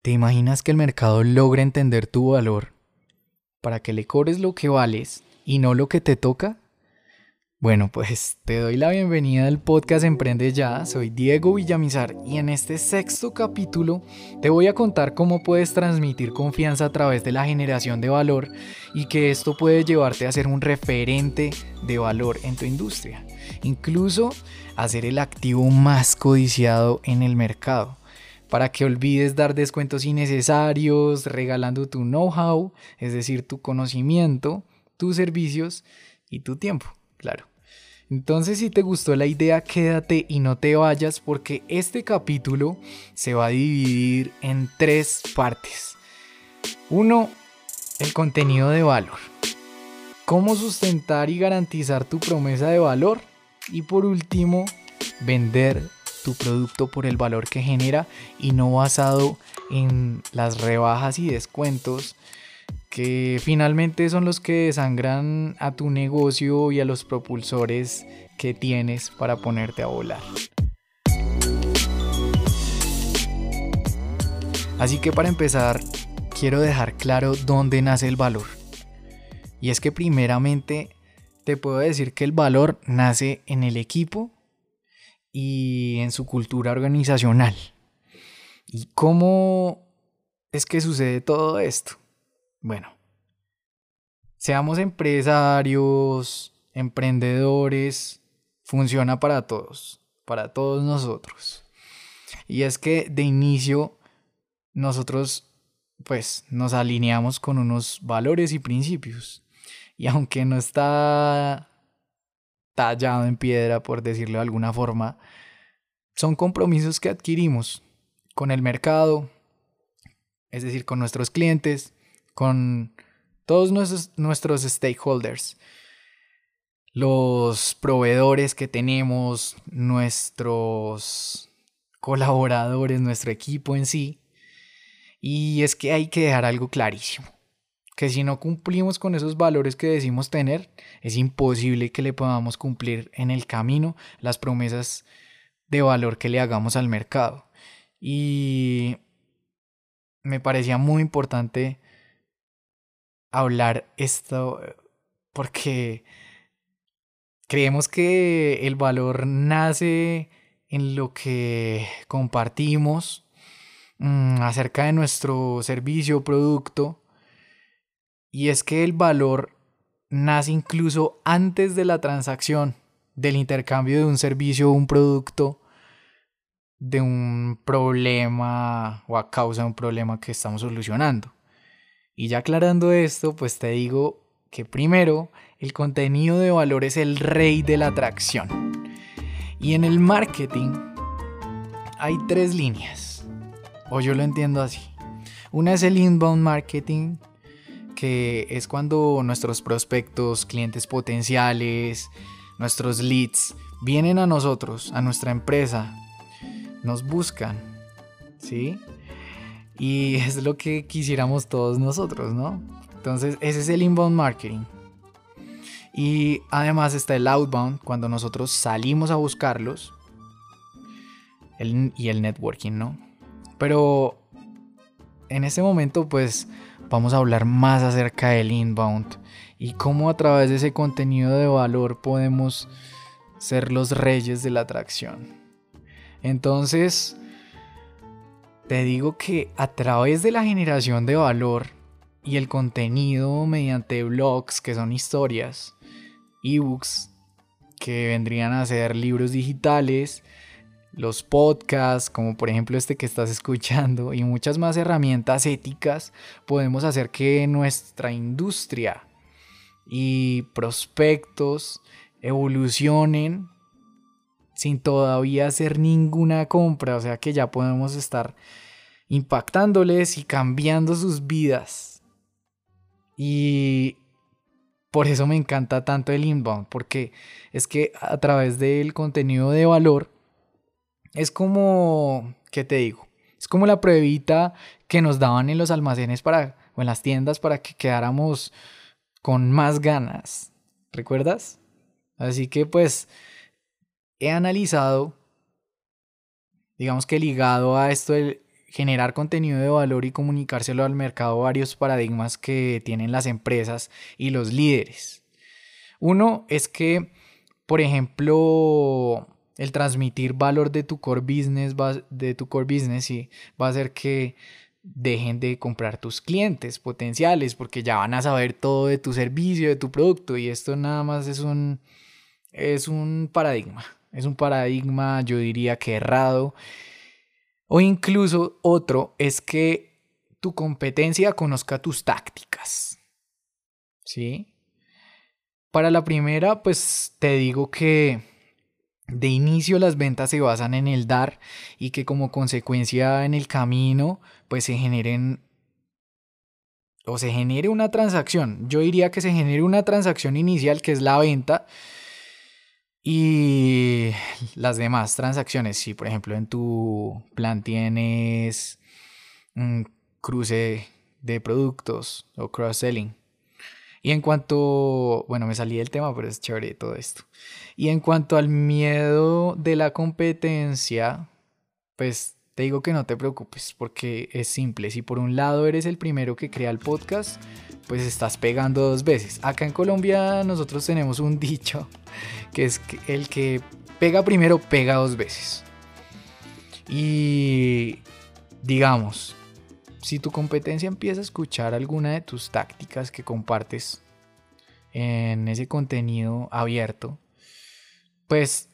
¿Te imaginas que el mercado logre entender tu valor para que le cobres lo que vales y no lo que te toca? Bueno, pues te doy la bienvenida al podcast Emprende Ya, soy Diego Villamizar y en este sexto capítulo te voy a contar cómo puedes transmitir confianza a través de la generación de valor y que esto puede llevarte a ser un referente de valor en tu industria, incluso a ser el activo más codiciado en el mercado para que olvides dar descuentos innecesarios, regalando tu know-how, es decir, tu conocimiento, tus servicios y tu tiempo, claro. Entonces si te gustó la idea, quédate y no te vayas porque este capítulo se va a dividir en tres partes. Uno, el contenido de valor. Cómo sustentar y garantizar tu promesa de valor. Y por último, vender tu producto por el valor que genera y no basado en las rebajas y descuentos que finalmente son los que desangran a tu negocio y a los propulsores que tienes para ponerte a volar. Así que para empezar, quiero dejar claro dónde nace el valor. Y es que primeramente te puedo decir que el valor nace en el equipo y en su cultura organizacional. ¿Y cómo es que sucede todo esto? Bueno, seamos empresarios, emprendedores, funciona para todos, para todos nosotros. Y es que de inicio nosotros pues nos alineamos con unos valores y principios. Y aunque no está tallado en piedra, por decirlo de alguna forma, son compromisos que adquirimos con el mercado, es decir, con nuestros clientes, con todos nuestros, stakeholders, los proveedores que tenemos, nuestros colaboradores, nuestro equipo en sí. Y es que hay que dejar algo clarísimo que si no cumplimos con esos valores que decimos tener, es imposible que le podamos cumplir en el camino las promesas de valor que le hagamos al mercado. Y me parecía muy importante hablar esto porque creemos que el valor nace en lo que compartimos mm, acerca de nuestro servicio o producto y es que el valor nace incluso antes de la transacción, del intercambio de un servicio o un producto, de un problema o a causa de un problema que estamos solucionando. Y ya aclarando esto, pues te digo que primero, el contenido de valor es el rey de la atracción. Y en el marketing hay tres líneas, o yo lo entiendo así. Una es el inbound marketing, que es cuando nuestros prospectos, clientes potenciales, nuestros leads vienen a nosotros, a nuestra empresa, nos buscan, ¿sí? Y es lo que quisiéramos todos nosotros, ¿no? Entonces, ese es el inbound marketing. Y además está el outbound, cuando nosotros salimos a buscarlos. y el networking, ¿no? Pero en ese momento, pues vamos a hablar más acerca del inbound y cómo a través de ese contenido de valor podemos ser los reyes de la atracción. Entonces, te digo que a través de la generación de valor y el contenido mediante blogs, que son historias, ebooks, que vendrían a ser libros digitales, los podcasts, como por ejemplo este que estás escuchando, y muchas más herramientas éticas, podemos hacer que nuestra industria y prospectos evolucionen sin todavía hacer ninguna compra, o sea que ya podemos estar impactándoles y cambiando sus vidas. Y por eso me encanta tanto el inbound, porque es que a través del contenido de valor, es como, ¿qué te digo? Es como la pruebita que nos daban en los almacenes para, o en las tiendas para que quedáramos con más ganas. ¿Recuerdas? Así que pues he analizado, digamos que ligado a esto del generar contenido de valor y comunicárselo al mercado varios paradigmas que tienen las empresas y los líderes. Uno es que, por ejemplo, el transmitir valor de tu core business, va, de tu core business, va a hacer que dejen de comprar tus clientes potenciales porque ya van a saber todo de tu servicio, de tu producto y esto nada más es un, es un paradigma. Es un paradigma, yo diría que errado. O incluso otro es que tu competencia conozca tus tácticas. ¿Sí? Para la primera, pues te digo que de inicio las ventas se basan en el dar y que como consecuencia en el camino pues se generen o se genere una transacción. Yo diría que se genere una transacción inicial que es la venta y las demás transacciones. Si por ejemplo en tu plan tienes un cruce de productos o cross-selling y en cuanto, bueno, me salí del tema, pero es chévere todo esto. Y en cuanto al miedo de la competencia, pues te digo que no te preocupes, porque es simple. Si por un lado eres el primero que crea el podcast, pues estás pegando dos veces. Acá en Colombia nosotros tenemos un dicho, que es que el que pega primero pega dos veces. Y digamos, si tu competencia empieza a escuchar alguna de tus tácticas que compartes en ese contenido abierto, pues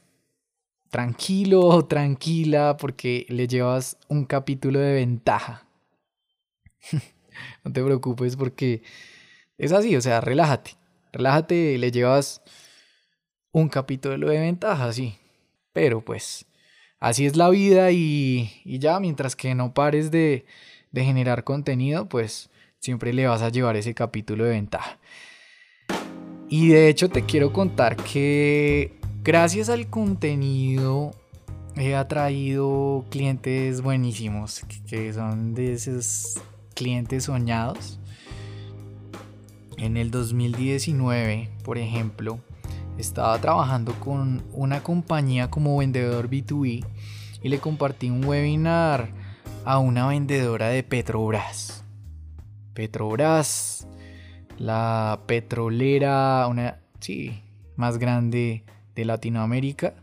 tranquilo tranquila porque le llevas un capítulo de ventaja. no te preocupes porque es así, o sea, relájate. Relájate, le llevas un capítulo de ventaja, sí. Pero pues así es la vida y, y ya mientras que no pares de, de generar contenido, pues siempre le vas a llevar ese capítulo de ventaja. Y de hecho te quiero contar que gracias al contenido he atraído clientes buenísimos, que son de esos clientes soñados. En el 2019, por ejemplo, estaba trabajando con una compañía como vendedor B2B y le compartí un webinar a una vendedora de Petrobras. Petrobras, la petrolera, una, sí, más grande de Latinoamérica.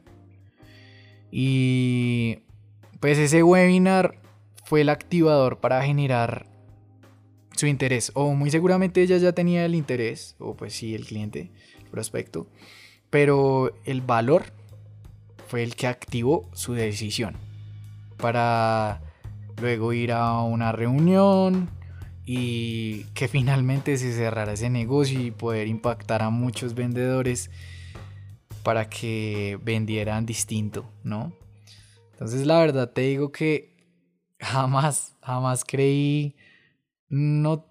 Y pues ese webinar fue el activador para generar su interés. O muy seguramente ella ya tenía el interés, o pues sí, el cliente, el prospecto. Pero el valor fue el que activó su decisión para luego ir a una reunión y que finalmente se cerrara ese negocio y poder impactar a muchos vendedores para que vendieran distinto, ¿no? Entonces la verdad te digo que jamás, jamás creí no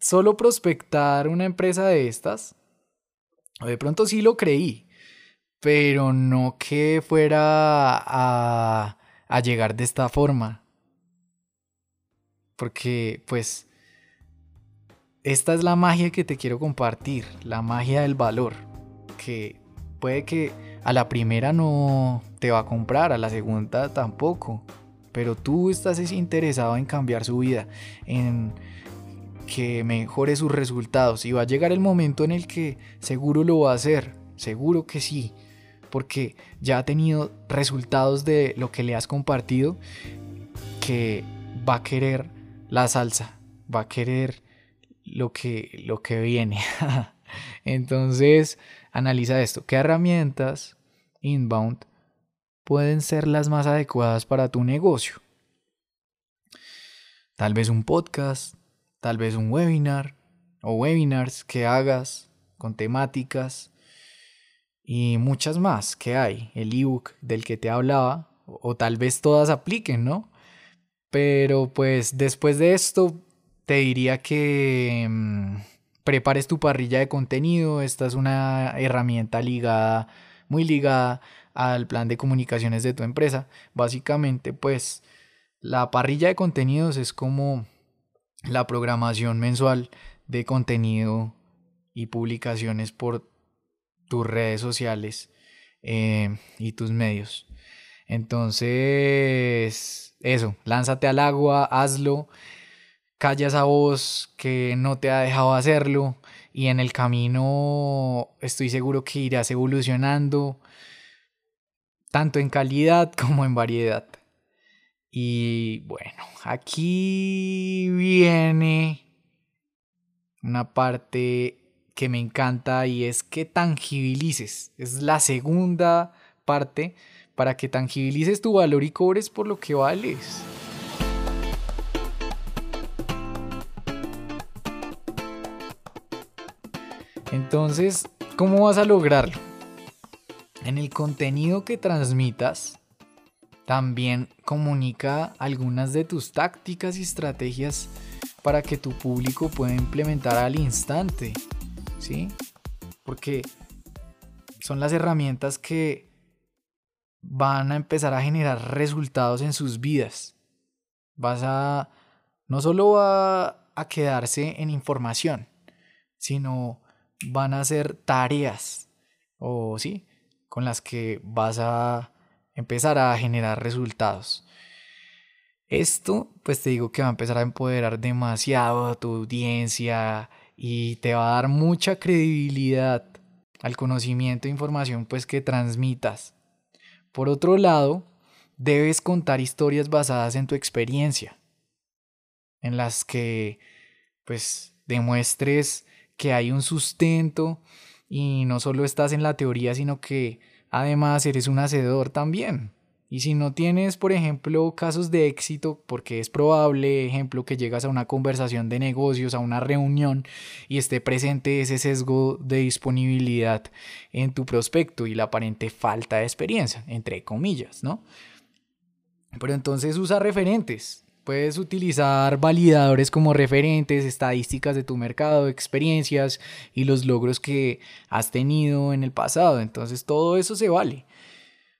solo prospectar una empresa de estas, de pronto sí lo creí, pero no que fuera a, a llegar de esta forma, porque pues esta es la magia que te quiero compartir, la magia del valor, que puede que a la primera no te va a comprar, a la segunda tampoco, pero tú estás interesado en cambiar su vida, en que mejore sus resultados y va a llegar el momento en el que seguro lo va a hacer, seguro que sí, porque ya ha tenido resultados de lo que le has compartido que va a querer la salsa, va a querer lo que, lo que viene. Entonces, analiza esto. ¿Qué herramientas inbound pueden ser las más adecuadas para tu negocio? Tal vez un podcast, tal vez un webinar o webinars que hagas con temáticas y muchas más que hay. El ebook del que te hablaba o tal vez todas apliquen, ¿no? Pero pues después de esto te diría que mm, prepares tu parrilla de contenido. Esta es una herramienta ligada, muy ligada al plan de comunicaciones de tu empresa. Básicamente pues la parrilla de contenidos es como la programación mensual de contenido y publicaciones por tus redes sociales eh, y tus medios. Entonces, eso, lánzate al agua, hazlo, calla esa voz que no te ha dejado hacerlo y en el camino estoy seguro que irás evolucionando tanto en calidad como en variedad. Y bueno, aquí viene una parte que me encanta y es que tangibilices. Es la segunda parte para que tangibilices tu valor y cobres por lo que vales. Entonces, ¿cómo vas a lograrlo? En el contenido que transmitas, también comunica algunas de tus tácticas y estrategias para que tu público pueda implementar al instante. ¿Sí? Porque son las herramientas que van a empezar a generar resultados en sus vidas. Vas a no solo va a quedarse en información, sino van a ser tareas o sí, con las que vas a empezar a generar resultados. Esto, pues te digo que va a empezar a empoderar demasiado a tu audiencia y te va a dar mucha credibilidad al conocimiento e información pues que transmitas. Por otro lado, debes contar historias basadas en tu experiencia, en las que pues demuestres que hay un sustento y no solo estás en la teoría, sino que además eres un hacedor también. Y si no tienes, por ejemplo, casos de éxito, porque es probable, ejemplo, que llegas a una conversación de negocios, a una reunión y esté presente ese sesgo de disponibilidad en tu prospecto y la aparente falta de experiencia, entre comillas, ¿no? Pero entonces usa referentes, Puedes utilizar validadores como referentes, estadísticas de tu mercado, experiencias y los logros que has tenido en el pasado. Entonces todo eso se vale.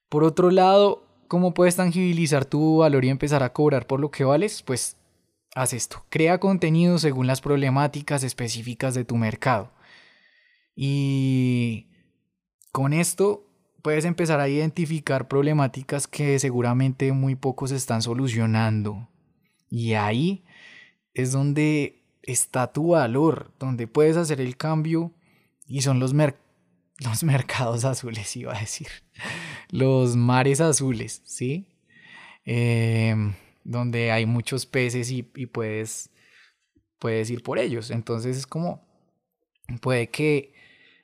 Por otro lado, ¿cómo puedes tangibilizar tu valor y empezar a cobrar por lo que vales? Pues haz esto. Crea contenido según las problemáticas específicas de tu mercado. Y con esto puedes empezar a identificar problemáticas que seguramente muy pocos están solucionando y ahí es donde está tu valor, donde puedes hacer el cambio y son los, los mercados azules, iba a decir, los mares azules, ¿sí? Em, donde hay muchos peces y, y, puedes, puedes ir por ellos. Entonces es como, puede que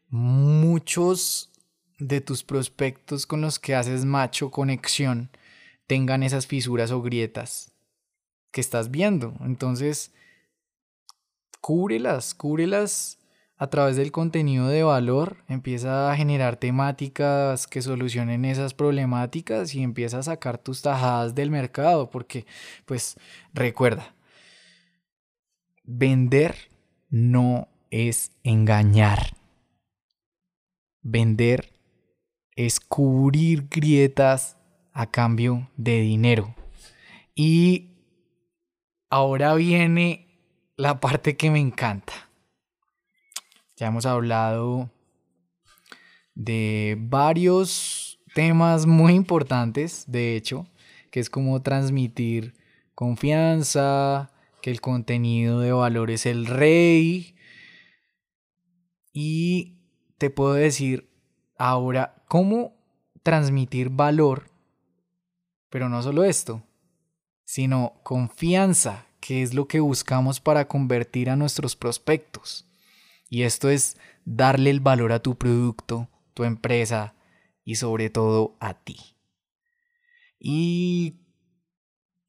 muchos de tus prospectos con los que haces macho conexión tengan esas fisuras o grietas que estás viendo. Entonces, cúbrelas, cúbrelas a través del contenido de valor, empieza a generar temáticas que solucionen esas problemáticas y empieza a sacar tus tajadas del mercado, porque pues recuerda, vender no es engañar. Vender es cubrir grietas a cambio de dinero. Y Ahora viene la parte que me encanta. Ya hemos hablado de varios temas muy importantes, de hecho, que es como transmitir confianza, que el contenido de valor es el rey. Y te puedo decir ahora cómo transmitir valor, pero no solo esto, sino confianza, que es lo que buscamos para convertir a nuestros prospectos. Y esto es darle el valor a tu producto, tu empresa y sobre todo a ti. Y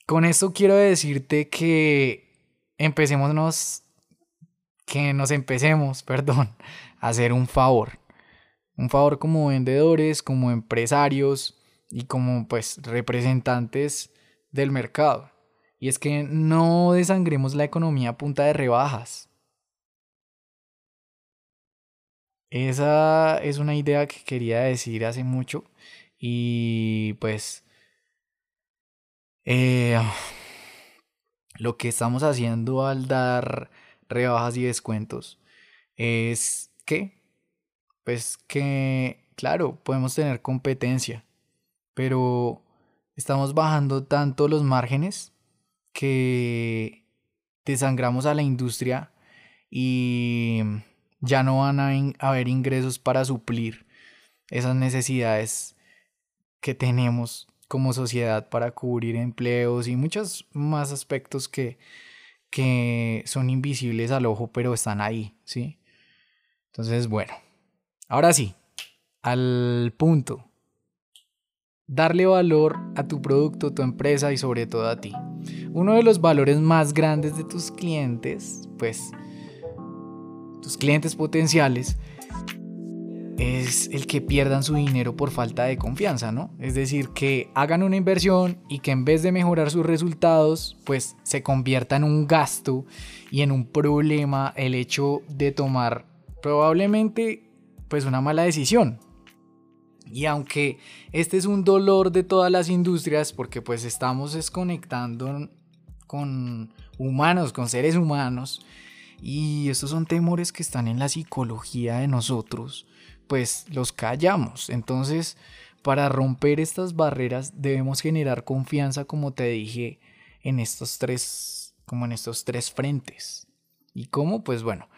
con esto quiero decirte que empecémonos, que nos empecemos, perdón, a hacer un favor. Un favor como vendedores, como empresarios y como pues representantes del mercado. Y es que no desangremos la economía a punta de rebajas. Esa es una idea que quería decir hace mucho y pues eh, lo que estamos haciendo al dar rebajas y descuentos es que, pues que, claro, podemos tener competencia, pero estamos bajando tanto los márgenes que desangramos a la industria y ya no van a haber ingresos para suplir esas necesidades que tenemos como sociedad para cubrir empleos y muchos más aspectos que, que son invisibles al ojo, pero están ahí, ¿sí? Entonces, bueno, ahora sí, al punto. Darle valor a tu producto, tu empresa y sobre todo a ti. Uno de los valores más grandes de tus clientes, pues, tus clientes potenciales, es el que pierdan su dinero por falta de confianza, ¿no? Es decir, que hagan una inversión y que en vez de mejorar sus resultados, pues se convierta en un gasto y en un problema el hecho de tomar probablemente pues una mala decisión. Y aunque este es un dolor de todas las industrias porque pues estamos desconectando con humanos, con seres humanos, y estos son temores que están en la psicología de nosotros, pues los callamos. Entonces, para romper estas barreras debemos generar confianza, como te dije, en estos tres, como en estos tres frentes. ¿Y cómo? Pues bueno,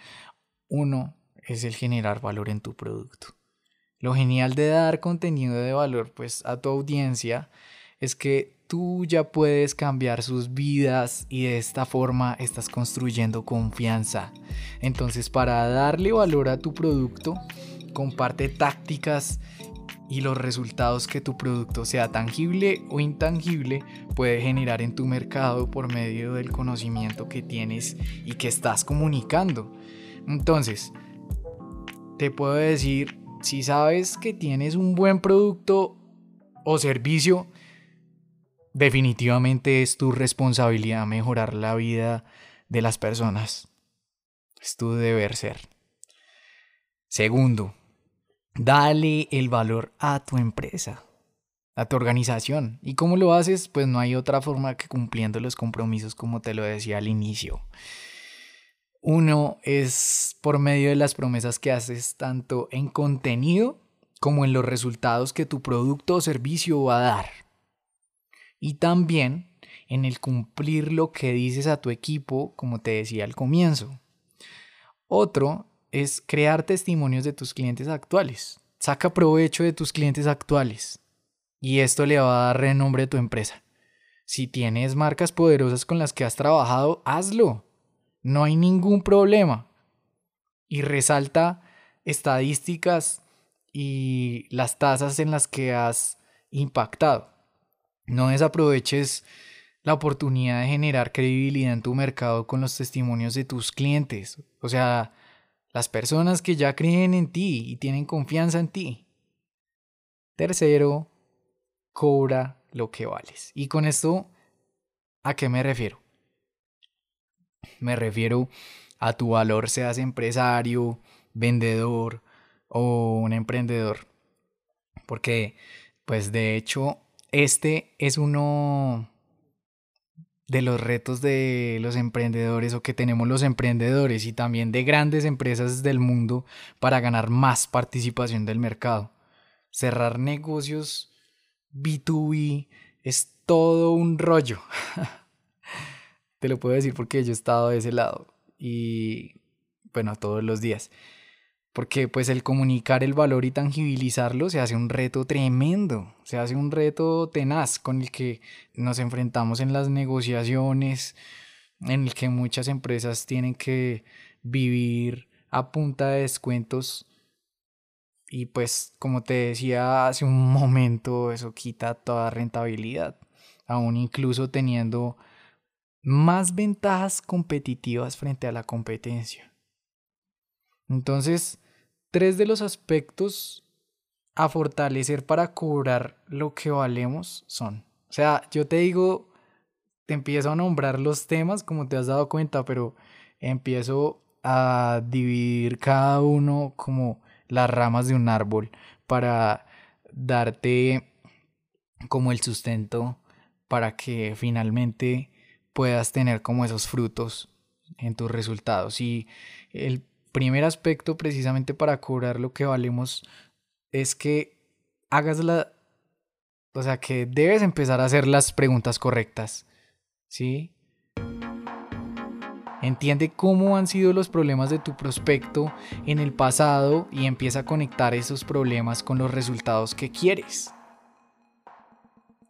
uno es el generar valor en tu producto. Lo genial de dar contenido de valor pues a tu audiencia es que tú ya puedes cambiar sus vidas y de esta forma estás construyendo confianza. Entonces, para darle valor a tu producto, comparte tácticas y los resultados que tu producto sea tangible o intangible puede generar en tu mercado por medio del conocimiento que tienes y que estás comunicando. Entonces, te puedo decir, si sabes que tienes un buen producto o servicio, definitivamente es tu responsabilidad mejorar la vida de las personas. Es tu deber ser. Segundo, Dale el valor a tu empresa, a tu organización. ¿Y cómo lo haces? Pues no hay otra forma que cumpliendo los compromisos como te lo decía al inicio. Uno es por medio de las promesas que haces tanto en contenido como en los resultados que tu producto o servicio va a dar. Y también en el cumplir lo que dices a tu equipo, como te decía al comienzo. Otro es crear testimonios de tus clientes actuales. Saca provecho de tus clientes actuales. Y esto le va a dar renombre a tu empresa. Si tienes marcas poderosas con las que has trabajado, hazlo. No hay ningún problema. Y resalta estadísticas y las tasas en las que has impactado. No desaproveches la oportunidad de generar credibilidad en tu mercado con los testimonios de tus clientes. O sea, las personas que ya creen en ti y tienen confianza en ti. Tercero, cobra lo que vales. Y con esto, ¿a qué me refiero? Me refiero a tu valor, seas empresario, vendedor o un emprendedor. Porque, pues de hecho, este es uno de los retos de los emprendedores o que tenemos los emprendedores y también de grandes empresas del mundo para ganar más participación del mercado. Cerrar negocios B2B es todo un rollo. Te lo puedo decir porque yo he estado de ese lado y bueno, todos los días porque pues el comunicar el valor y tangibilizarlo se hace un reto tremendo, se hace un reto tenaz con el que nos enfrentamos en las negociaciones, en el que muchas empresas tienen que vivir a punta de descuentos y pues como te decía hace un momento eso quita toda rentabilidad, aún incluso teniendo más ventajas competitivas frente a la competencia. Entonces, tres de los aspectos a fortalecer para cobrar lo que valemos son. O sea, yo te digo, te empiezo a nombrar los temas como te has dado cuenta, pero empiezo a dividir cada uno como las ramas de un árbol para darte como el sustento para que finalmente puedas tener como esos frutos en tus resultados. Y el primer aspecto precisamente para cobrar lo que valemos es que hagas la O sea que debes empezar a hacer las preguntas correctas. ¿Sí? Entiende cómo han sido los problemas de tu prospecto en el pasado y empieza a conectar esos problemas con los resultados que quieres.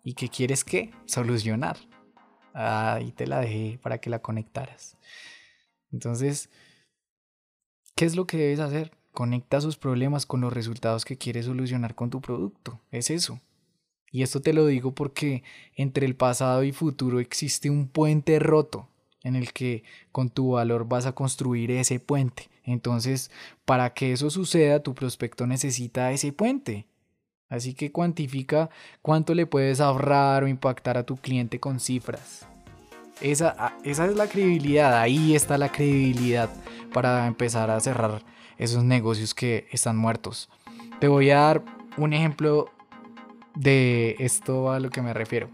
¿Y qué quieres qué? Solucionar. Ahí te la dejé para que la conectaras. Entonces, ¿qué es lo que debes hacer? Conecta sus problemas con los resultados que quieres solucionar con tu producto. Es eso. Y esto te lo digo porque entre el pasado y futuro existe un puente roto en el que con tu valor vas a construir ese puente. Entonces, para que eso suceda, tu prospecto necesita ese puente. Así que cuantifica cuánto le puedes ahorrar o impactar a tu cliente con cifras. Esa, ah, esa es la credibilidad, ahí está la credibilidad para empezar a cerrar esos negocios que están muertos. Te voy a dar un ejemplo de esto a lo que me refiero.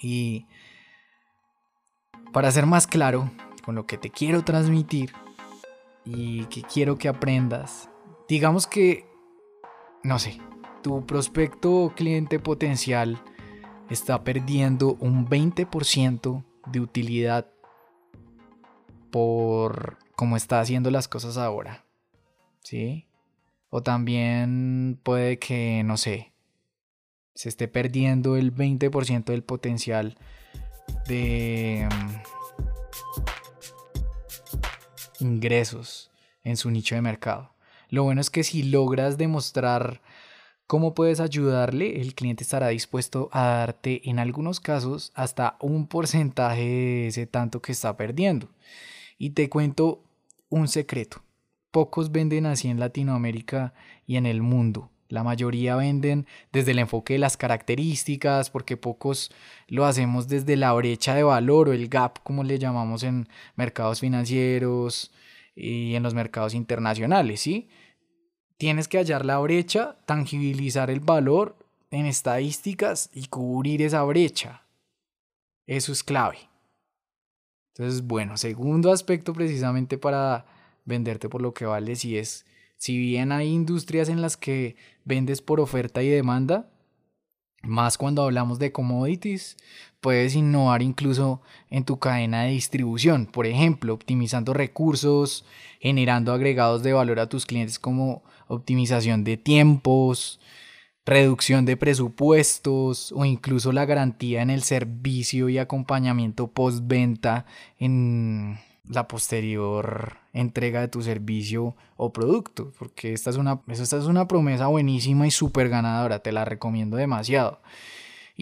Y para ser más claro con lo que te quiero transmitir y que quiero que aprendas, digamos que, no sé, tu prospecto o cliente potencial está perdiendo un 20% de utilidad por cómo está haciendo las cosas ahora. ¿Sí? O también puede que, no sé, se esté perdiendo el 20% del potencial de mm, ingresos en su nicho de mercado. Lo bueno es que si logras demostrar cómo puedes ayudarle, el cliente estará dispuesto a darte en algunos casos hasta un porcentaje de ese tanto que está perdiendo. Y te cuento un secreto. Pocos venden así en Latinoamérica y en el mundo. La mayoría venden desde el enfoque de las características, porque pocos lo hacemos desde la brecha de valor o el gap, como le llamamos en mercados financieros y en los mercados internacionales, ¿sí? Tienes que hallar la brecha, tangibilizar el valor en estadísticas y cubrir esa brecha. Eso es clave. Entonces, bueno, segundo aspecto precisamente para venderte por lo que vales y es si bien hay industrias en las que vendes por oferta y demanda, más cuando hablamos de commodities, puedes innovar incluso en tu cadena de distribución, por ejemplo, optimizando recursos, generando agregados de valor a tus clientes como optimización de tiempos, reducción de presupuestos o incluso la garantía en el servicio y acompañamiento postventa en la posterior entrega de tu servicio o producto, porque esta es una, esta es una promesa buenísima y súper ganadora, te la recomiendo demasiado.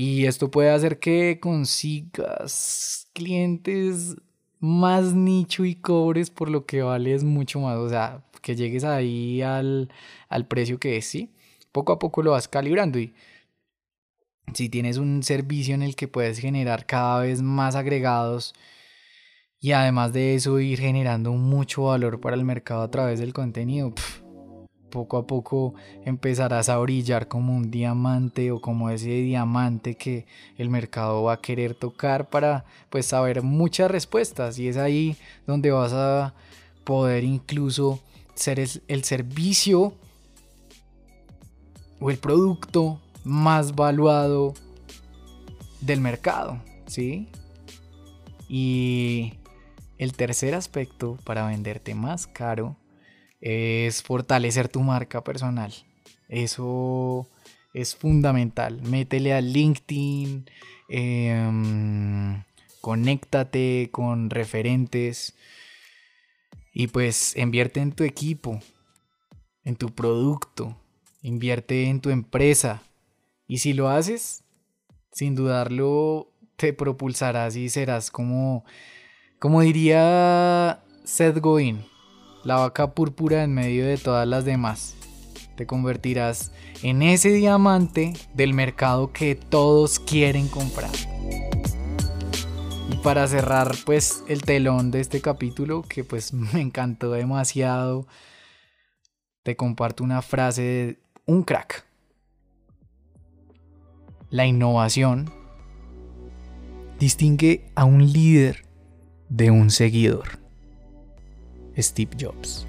Y esto puede hacer que consigas clientes más nicho y cobres por lo que vales mucho más, o sea, que llegues ahí al, al precio que es, ¿sí? Poco a poco lo vas calibrando y si tienes un servicio en el que puedes generar cada vez más agregados, y además de eso ir generando mucho valor para el mercado a través del contenido, poco a poco empezarás a brillar como un diamante o como ese diamante que el mercado va a querer tocar para pues saber muchas respuestas y es ahí donde vas a poder incluso ser el servicio o el producto más valuado del mercado, ¿sí? Y el tercer aspecto para venderte más caro es fortalecer tu marca personal. Eso es fundamental. Métele a LinkedIn, em, conéctate con referentes y pues invierte en tu equipo, en tu producto, invierte en tu empresa. Y si lo haces, sin dudarlo, te propulsarás y serás como como diría Seth Godin, la vaca púrpura en medio de todas las demás. Te convertirás en ese diamante del mercado que todos quieren comprar. Y para cerrar pues el telón de este capítulo que pues me encantó demasiado, te comparto una frase de un crack. La innovación distingue a un líder de un seguidor. Steve Jobs.